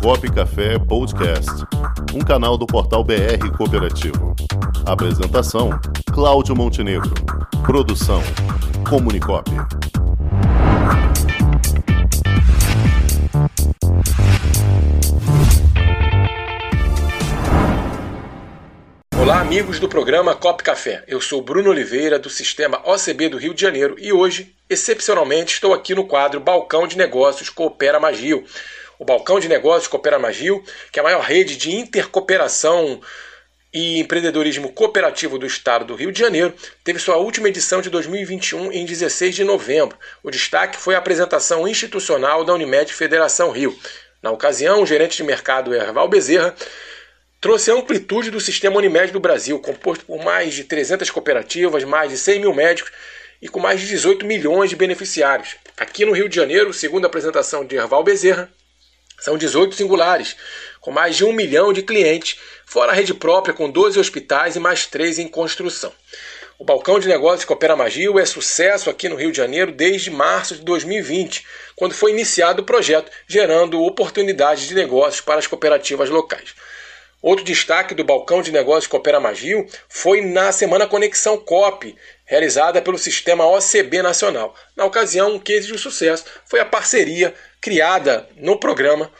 Copo Café Podcast, um canal do portal BR Cooperativo. Apresentação: Cláudio Montenegro. Produção: Comunicop. Olá, amigos do programa Cop Café. Eu sou Bruno Oliveira, do Sistema OCB do Rio de Janeiro, e hoje, excepcionalmente, estou aqui no quadro Balcão de Negócios Coopera Magil. O Balcão de Negócios Coopera Magil, que é a maior rede de intercooperação e empreendedorismo cooperativo do estado do Rio de Janeiro, teve sua última edição de 2021 em 16 de novembro. O destaque foi a apresentação institucional da Unimed Federação Rio. Na ocasião, o gerente de mercado Erval Bezerra trouxe a amplitude do sistema Unimed do Brasil, composto por mais de 300 cooperativas, mais de 100 mil médicos e com mais de 18 milhões de beneficiários. Aqui no Rio de Janeiro, segundo a apresentação de Erval Bezerra, são 18 singulares, com mais de um milhão de clientes, fora a rede própria com 12 hospitais e mais 3 em construção. O balcão de negócios Coopera Magil é sucesso aqui no Rio de Janeiro desde março de 2020, quando foi iniciado o projeto, gerando oportunidades de negócios para as cooperativas locais. Outro destaque do balcão de negócios Coopera Magil foi na Semana Conexão COP, realizada pelo Sistema OCB Nacional. Na ocasião, um case de sucesso foi a parceria criada no programa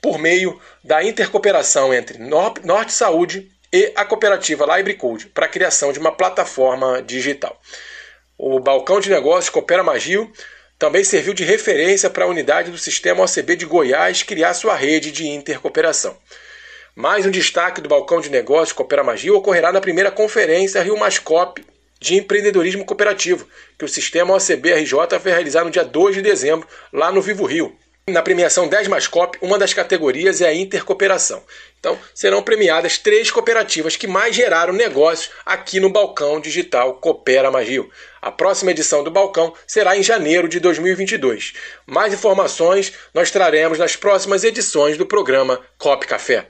por meio da intercooperação entre Norte Saúde e a cooperativa LibreCode para a criação de uma plataforma digital. O balcão de negócios Coopera Magil também serviu de referência para a unidade do Sistema OCB de Goiás criar sua rede de intercooperação. Mais um destaque do balcão de negócios Coopera Magia ocorrerá na primeira conferência Rio Mascop de empreendedorismo cooperativo, que o sistema OCB-RJ vai realizar no dia 2 de dezembro, lá no Vivo Rio. Na premiação 10 Mascop, uma das categorias é a intercooperação. Então, serão premiadas três cooperativas que mais geraram negócios aqui no Balcão Digital Coopera Magil. A próxima edição do Balcão será em janeiro de 2022. Mais informações nós traremos nas próximas edições do programa Cop Café.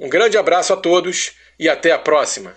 Um grande abraço a todos e até a próxima.